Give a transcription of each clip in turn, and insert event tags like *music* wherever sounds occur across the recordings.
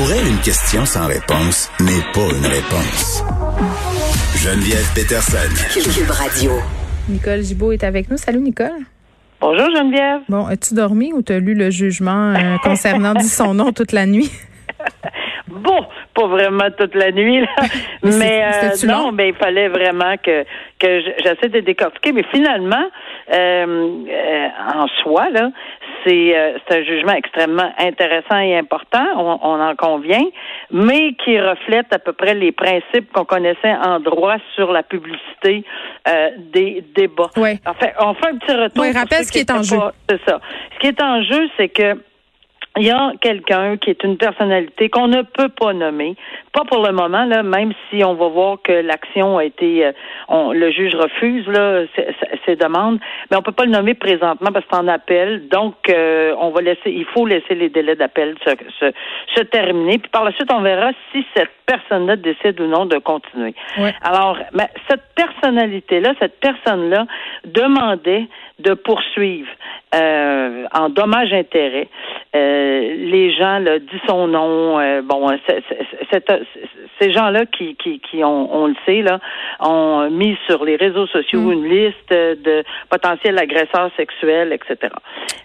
Pour elle, une question sans réponse n'est pas une réponse. Geneviève Peterson. Cube Radio. Nicole Gibault est avec nous. Salut, Nicole. Bonjour Geneviève. Bon, as-tu dormi ou t'as lu le jugement euh, concernant dit son nom toute la nuit? *laughs* Bon, pas vraiment toute la nuit, là. Mais euh, non, long? mais il fallait vraiment que que j'essaie de décortiquer. Mais finalement, euh, euh, en soi, là, c'est euh, un jugement extrêmement intéressant et important, on, on en convient, mais qui reflète à peu près les principes qu'on connaissait en droit sur la publicité euh, des débats. Ouais. En fait, on fait un petit retour. Pour rappelle ce qui est en jeu. C'est ça. Ce qui est en jeu, c'est que il y a quelqu'un qui est une personnalité qu'on ne peut pas nommer, pas pour le moment là, même si on va voir que l'action a été, euh, on, le juge refuse là ses, demandes, mais on peut pas le nommer présentement parce que c'est en appel, donc euh, on va laisser, il faut laisser les délais d'appel se, se, se terminer, puis par la suite on verra si cette personne-là décide ou non de continuer. Ouais. Alors, mais cette personnalité-là, cette personne-là demandait de poursuivre euh, en dommage-intérêt. Euh, les gens, là, dit son nom, euh, bon, c'est- c'est- c'est- ces gens-là qui, qui, qui ont, on le sait, là, ont mis sur les réseaux sociaux Mm. une liste de potentiels agresseurs sexuels, etc.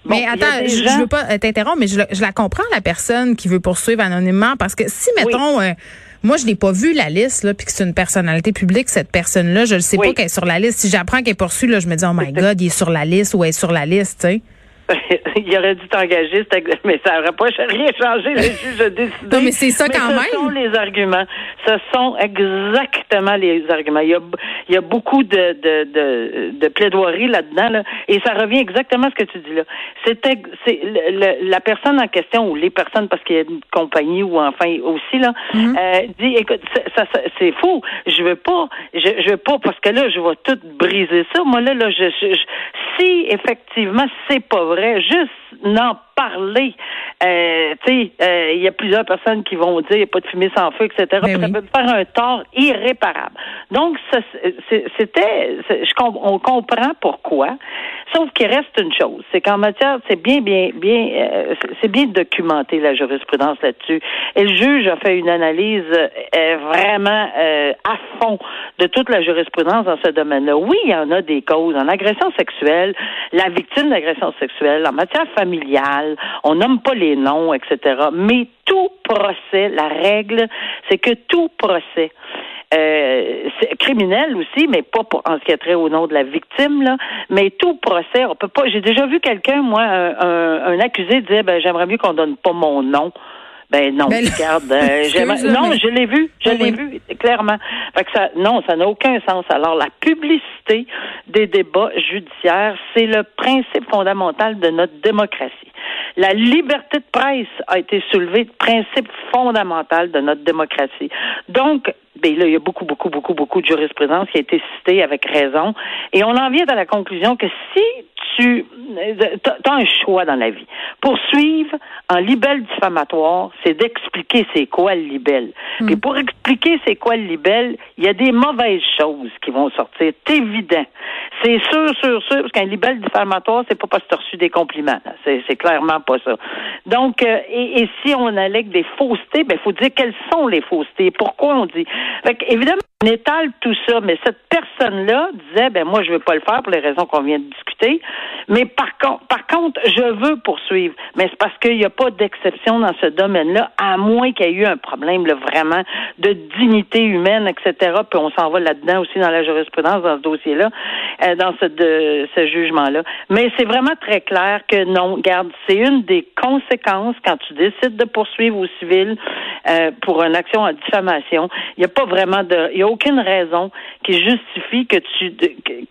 Bon, mais attends, je, gens- je veux pas euh, t'interrompre, mais je, je la comprends, la personne qui veut poursuivre anonymement, parce que si, mettons, euh, moi, je n'ai pas vu la liste, là, puis que c'est une personnalité publique, cette personne-là, je ne sais Oui. pas qu'elle est sur la liste. Si j'apprends qu'elle est poursuivie, là, je me dis, oh my *laughs* God, il est sur la liste ou elle est sur la liste, tu sais. *laughs* il aurait dû t'engager, *laughs* mais ça n'aurait pas *laughs* rien changé. Le juge a décidé. Non, mais c'est ça quand ce même. sont les arguments. Ce sont exactement les arguments. Il y a, il y a beaucoup de, de, de, de plaidoirie là-dedans, là, et ça revient exactement à ce que tu dis là. C'était, la personne en question ou les personnes, parce qu'il y a une compagnie ou enfin aussi là, Mm-hmm. euh, dit, écoute, c'est- ça, ça- c'est fou. Je veux pas, je, je veux pas parce que là, je vais tout briser ça. Moi là, là, je, je- je- si effectivement c'est pas vrai, juste n'en parler. Euh, tu sais, euh, il y a plusieurs personnes qui vont dire il n'y a pas de fumée sans feu, etc. Ben ça oui. peut faire un tort irréparable. Donc, c'était, on comprend pourquoi. Sauf qu'il reste une chose, c'est qu'en matière, c'est bien, bien, bien, euh, c'est- bien documenté la jurisprudence là-dessus. Et le juge a fait une analyse euh, vraiment à fond de toute la jurisprudence dans ce domaine-là. Oui, il y en a des causes en agression sexuelle, la victime d'agression sexuelle, en matière familiale, on nomme pas les noms, etc. Mais tout procès, la règle, c'est que tout procès euh, criminel aussi, mais pas pour, en ce qui a trait au nom de la victime, là. Mais tout procès, on peut pas. J'ai déjà vu quelqu'un, moi, un, un, accusé dire, ben j'aimerais mieux qu'on donne pas mon nom. Ben non, Ben là, regarde, euh, *laughs* non, je l'ai vu, je Oui, l'ai oui. vu clairement. Fait que ça, non, ça n'a aucun sens. Alors la publicité des débats judiciaires, c'est le principe fondamental de notre démocratie. La liberté de presse a été soulevée, principe fondamental de notre démocratie. Donc, ben là, il y a beaucoup, beaucoup, beaucoup, beaucoup de jurisprudence qui a été citée avec raison. Et on en vient à la conclusion que si tu as un choix dans la vie, poursuivre en libelle diffamatoire, c'est d'expliquer c'est quoi le libelle. Puis pour expliquer c'est quoi le libelle, il y a des mauvaises choses qui vont sortir. C'est évident. C'est sûr, sûr, sûr, parce qu'un libelle diffamatoire, c'est pas parce que tu as reçu des compliments. C'est, clairement pas ça. Donc, euh, et, et si on allègue des faussetés, ben, il faut dire quelles sont les faussetés. Pourquoi on dit. Fait évidemment, on étale tout ça, mais cette personne-là disait, ben, moi, je veux pas le faire pour les raisons qu'on vient de discuter. Mais par par contre, je veux poursuivre. Mais c'est parce qu'il n'y a pas d'exception dans ce domaine-là, à moins qu'il y ait eu un problème, là, vraiment, de dignité humaine, etc. Puis on s'en va là-dedans aussi dans la jurisprudence, dans ce dossier-là, euh, dans ce, de, ce jugement-là. Mais c'est vraiment très clair que non, garde, c'est une des conséquences quand tu décides de poursuivre au civil euh, pour une action en diffamation. Il n'y a pas vraiment de, il y a aucune raison qui justifie que tu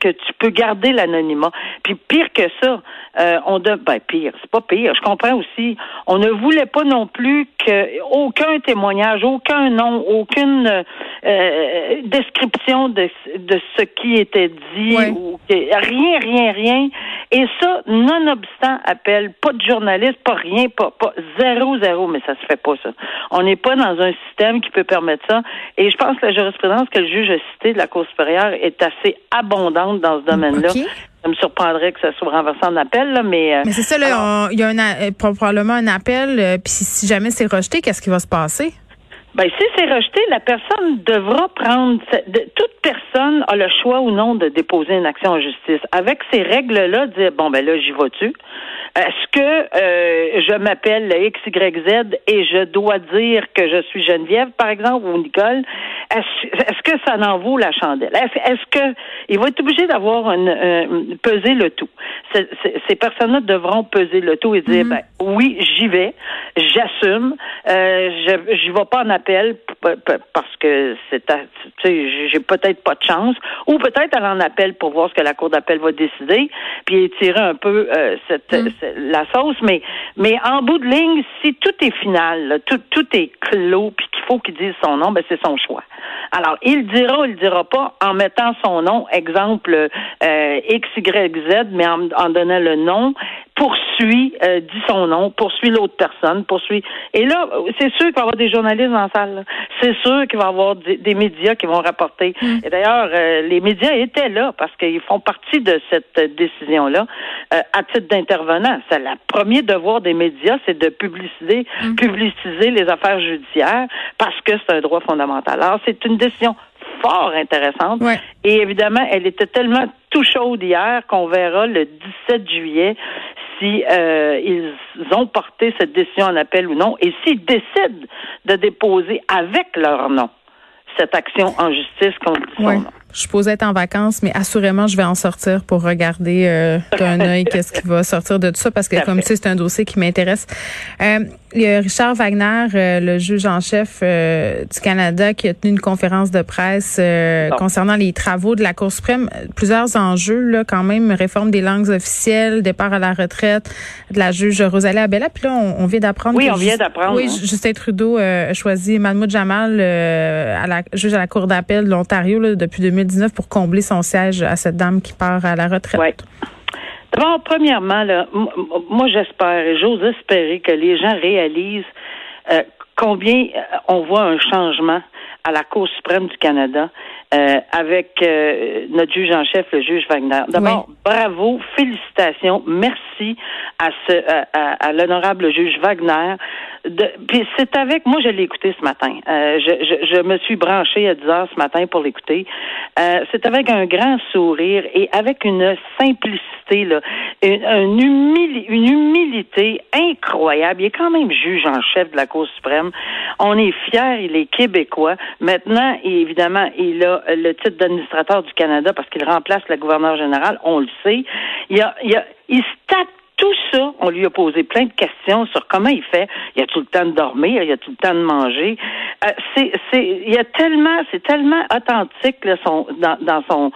que tu peux garder l'anonymat. Puis pire que ça, euh, on de, ben pire, c'est pas pire. Je comprends aussi. On ne voulait pas non plus que aucun témoignage, aucun nom, aucune euh, description de, de ce qui était dit Ouais. ou que- rien, rien, rien. Et ça, nonobstant appel, pas de journaliste, pas rien, pas, pas zéro, zéro, mais ça se fait pas ça. On n'est pas dans un système qui peut permettre ça. Et je pense que la jurisprudence que le juge a citée de la Cour supérieure est assez abondante dans ce domaine-là. Ça me surprendrait que ça soit renversé en appel, là, mais. mais c'est ça, là, il y a un, probablement un appel, puis si jamais c'est rejeté, qu'est-ce qui va se passer? Ben, si c'est rejeté, la personne devra prendre. toute personne a le choix ou non de déposer une action en justice. Avec ces règles-là, dire bon ben là, j'y vais-tu. Est-ce que euh, je m'appelle XYZ et je dois dire que je suis Geneviève, par exemple, ou Nicole? Est-ce que ça en vaut la chandelle? Est-ce que il va être obligé d'avoir une, peser le tout? ces personnes-là devront peser le tout et dire mm-hmm. ben oui, j'y vais, j'assume, euh, je j'y vais pas en appel parce que c'est j'ai peut-être pas de chance, ou peut-être elle en appelle pour voir ce que la cour d'appel va décider, puis étirer un peu euh, cette, mm. la sauce. Mais mais en bout de ligne, si tout est final, tout tout est clos, puis qu'il faut qu'il dise son nom, ben c'est son choix. Alors il dira ou il dira pas en mettant son nom, exemple euh, X Y Z, mais en, en donnant le nom poursuit, euh, dit son nom, poursuit l'autre personne, poursuit. Et là, c'est sûr qu'il va y avoir des journalistes la salle. C'est sûr qu'il va y avoir des, médias qui vont rapporter. Mm. Et d'ailleurs, euh, les médias étaient là parce qu'ils font partie de cette décision-là euh, à titre d'intervenant. C'est le premier devoir des médias, c'est de publiciser, mm. publiciser les affaires judiciaires parce que c'est un droit fondamental. Alors, c'est une décision fort intéressante. Et évidemment, elle était tellement tout chaude hier qu'on verra le 17 juillet si euh, ils ont porté cette décision en appel ou non, et s'ils décident de déposer avec leur nom cette action en justice contre son nom. Je suppose être en vacances, mais assurément, je vais en sortir pour regarder euh, d'un *laughs* œil qu'est-ce qui va sortir de tout ça, parce que comme tu sais, c'est un dossier qui m'intéresse. Euh, il y a Richard Wagner, euh, le juge en chef euh, du Canada, qui a tenu une conférence de presse concernant les travaux de la Cour suprême. Plusieurs enjeux, là, quand même, réforme des langues officielles, départ à la retraite de la juge Rosalie Abella. Puis là, on, vient d'apprendre. Oui, on vient d'apprendre. Oui, Justin Trudeau a choisi Mahmoud Jamal, à la juge à la Cour d'appel de l'Ontario depuis 2000 pour combler son siège à cette dame qui part à la retraite? Premièrement, moi j'espère j'ose espérer que les gens réalisent euh, combien euh, on voit un changement à la Cour suprême du Canada euh, avec notre juge en chef, le juge Wagner. D'abord, bravo, félicitations, merci à ce à l'honorable juge Wagner puis c'est avec moi je l'ai écouté ce matin. Euh, je, je, je, me suis branchée à 10 heures ce matin pour l'écouter. Euh, c'est avec un grand sourire et avec une simplicité là, une, une, humilité incroyable. Il est quand même juge en chef de la Cour suprême. On est fiers, il est québécois. Maintenant, évidemment, il a le titre d'administrateur du Canada parce qu'il remplace la gouverneure générale. On le sait. Il a, il a, il se tape on lui a posé plein de questions sur comment il fait. Il a tout le temps de dormir, il a tout le temps de manger? Euh, c'est, c'est, il y a tellement, c'est tellement authentique là, son, dans, dans son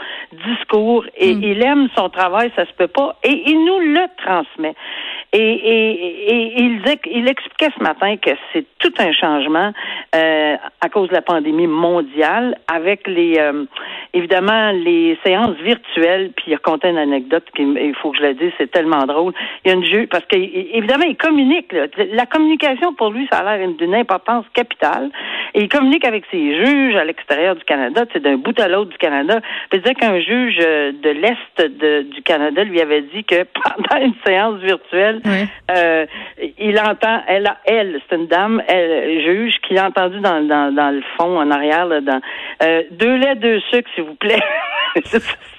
discours et mm. il aime son travail, ça se peut pas, et il nous le transmet. Et, et, et il, il expliquait ce matin que c'est tout un changement euh, à cause de la pandémie mondiale, avec les euh, évidemment les séances virtuelles. Puis il a compté une anecdote qu'il faut que je la dise, c'est tellement drôle. Il y a une juge parce qu'évidemment il communique. La communication pour lui, ça a l'air d'une importance capitale. Et il communique avec ses juges à l'extérieur du Canada, c'est d'un bout à l'autre du Canada. Il dire qu'un juge de l'est du Canada lui avait dit que *laughs* pendant une séance virtuelle euh, il entend, elle, elle, c'est une dame, elle juge, qui a entendu dans, dans, dans le fond, en arrière, là, dans euh, deux laits, deux sucres, s'il vous plaît. *laughs*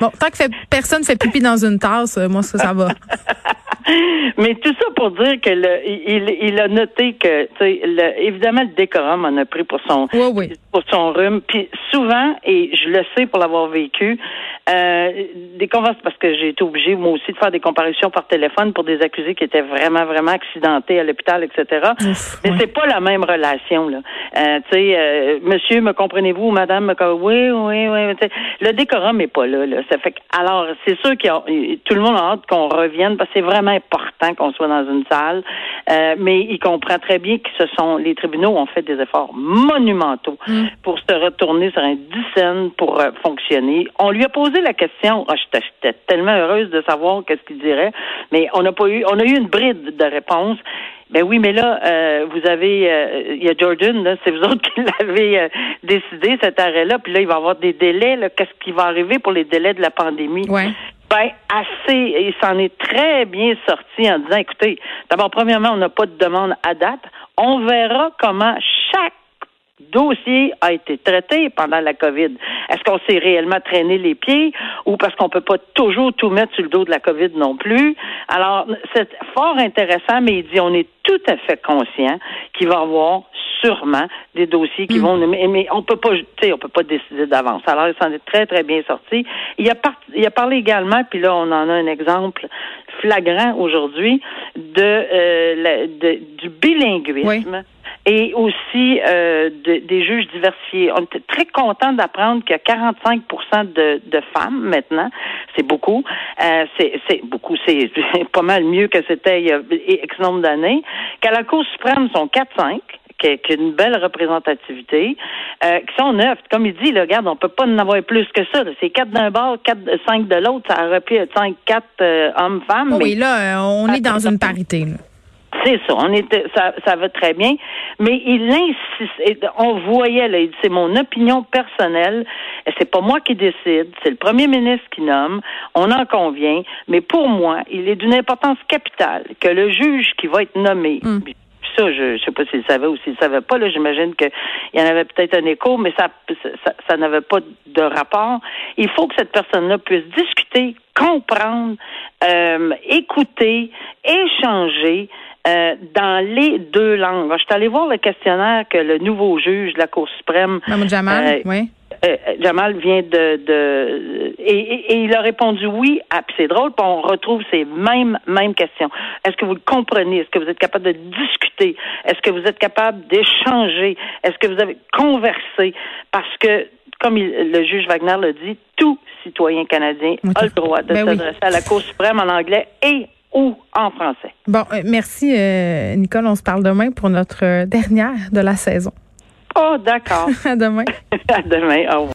bon, tant que fait, personne fait pipi dans une tasse, euh, moi ça, ça va. *laughs* Mais tout ça pour dire que il, il a noté que, le, évidemment, le décorum en a pris pour son, pour son rhume. Puis souvent, et je le sais pour l'avoir vécu, euh, des conversations, parce que j'ai été obligée, moi aussi, de faire des comparaisons par téléphone pour des accusés qui étaient vraiment, vraiment accidentés à l'hôpital, etc. Mais c'est pas la même relation, là. Euh, tu sais, euh, monsieur, me comprenez-vous, madame, me oui, oui, oui. Le décorum est pas là, là. Ça fait que, alors, c'est sûr que tout le monde a hâte qu'on revienne, parce que c'est vraiment important qu'on soit dans une salle. Euh, mais il comprend très bien que ce sont, les tribunaux ont fait des efforts monumentaux mm. pour se retourner sur un dizaine pour euh, fonctionner. On lui a posé la question. Oh, J'étais tellement heureuse de savoir qu'est-ce qu'il dirait, mais on n'a pas eu, on a eu une bride de réponse. Ben oui, mais là, euh, vous avez, euh, il y a Jordan, c'est vous autres qui *laughs* l'avez euh, décidé cet arrêt-là, puis là, il va y avoir des délais. Qu'est-ce qui va arriver pour les délais de la pandémie? Ouais. Ben, assez. Il s'en est très bien sorti en disant, écoutez, d'abord, premièrement, on n'a pas de demande à date. On verra comment chaque dossier a été traité pendant la COVID. Est-ce qu'on s'est réellement traîné les pieds ou parce qu'on peut pas toujours tout mettre sur le dos de la COVID non plus? Alors, c'est fort intéressant, mais il dit on est tout à fait conscient qu'il va y avoir sûrement des dossiers qui mm. vont mais, on peut pas on peut pas décider d'avance. Alors il s'en est très très bien sorti. Il a il a parlé également puis là on en a un exemple flagrant aujourd'hui de, euh, du bilinguisme et aussi euh, des juges diversifiés. On était très content d'apprendre qu'il y a 45 de, de femmes maintenant. C'est beaucoup. Euh, c'est beaucoup. *laughs* C'est pas mal mieux que c'était il y a X nombre d'années. Qu'à la Cour suprême, sont 4-5 qui a une belle représentativité, euh, qui sont neufs. Comme il dit, là, regarde, on peut pas en avoir plus que ça. C'est quatre d'un bord, quatre, cinq de l'autre. Ça aurait pu être cinq, quatre euh, hommes-femmes. oui, là, on est dans une parité. C'est ça, on était, ça, ça va très bien, mais il insiste. On voyait là, c'est mon opinion personnelle. C'est pas moi qui décide, c'est le premier ministre qui nomme. On en convient, mais pour moi, il est d'une importance capitale que le juge qui va être nommé. Hmm. Ça, je ne sais pas s'il savait ou s'il savait pas. Là, j'imagine qu'il y en avait peut-être un écho, mais ça, ça, ça n'avait pas de rapport. Il faut que cette personne-là puisse discuter, comprendre, euh, écouter, échanger. Euh, dans les deux langues. Je suis allée voir le questionnaire que le nouveau juge de la Cour suprême, Jamal, euh, oui. Euh, Jamal vient de, de et, il a répondu oui. Ah, c'est drôle, puis on retrouve ces mêmes mêmes questions. Est-ce que vous le comprenez? Est-ce que vous êtes capable de discuter? Est-ce que vous êtes capable d'échanger? Est-ce que vous avez conversé? Parce que comme le juge Wagner l'a dit, tout citoyen canadien a le droit de ben s'adresser à la Cour suprême en anglais et ou en français. Bon, euh, merci euh, Nicole. On se parle demain pour notre dernière de la saison. Oh, d'accord. *laughs* à demain. *laughs* à demain. Au revoir.